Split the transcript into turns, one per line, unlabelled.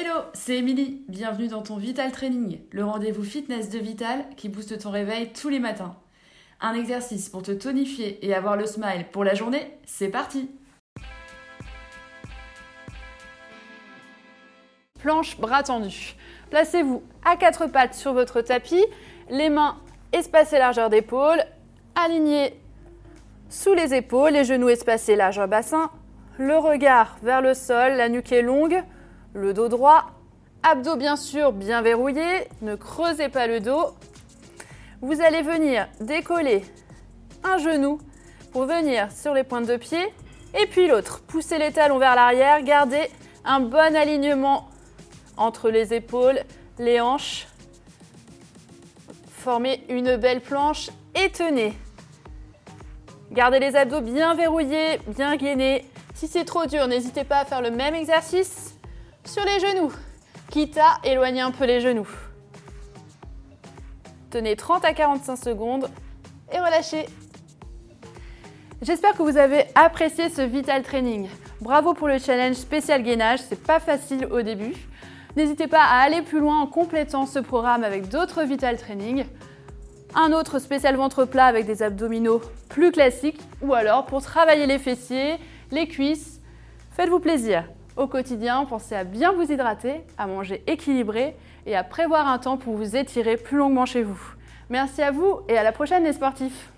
Hello, c'est Émilie. Bienvenue dans ton Vital Training, le rendez-vous fitness de Vital qui booste ton réveil tous les matins. Un exercice pour te tonifier et avoir le smile pour la journée, c'est parti
Planche bras tendus. Placez-vous à quatre pattes sur votre tapis, les mains espacées largeur d'épaule, alignées sous les épaules, les genoux espacés largeur bassin, le regard vers le sol, la nuque est longue, le dos droit, abdos bien sûr bien verrouillés, ne creusez pas le dos. Vous allez venir décoller un genou pour venir sur les pointes de pied et puis l'autre. Poussez les talons vers l'arrière, gardez un bon alignement entre les épaules, les hanches. Formez une belle planche et tenez. Gardez les abdos bien verrouillés, bien gainés. Si c'est trop dur, n'hésitez pas à faire le même exercice sur les genoux, quitte à éloigner un peu les genoux. Tenez 30 à 45 secondes et relâchez. J'espère que vous avez apprécié ce Vital Training. Bravo pour le challenge spécial gainage, c'est pas facile au début. N'hésitez pas à aller plus loin en complétant ce programme avec d'autres Vital Training. Un autre spécial ventre plat avec des abdominaux plus classiques ou alors pour travailler les fessiers, les cuisses. Faites-vous plaisir. Au quotidien, pensez à bien vous hydrater, à manger équilibré et à prévoir un temps pour vous étirer plus longuement chez vous. Merci à vous et à la prochaine les sportifs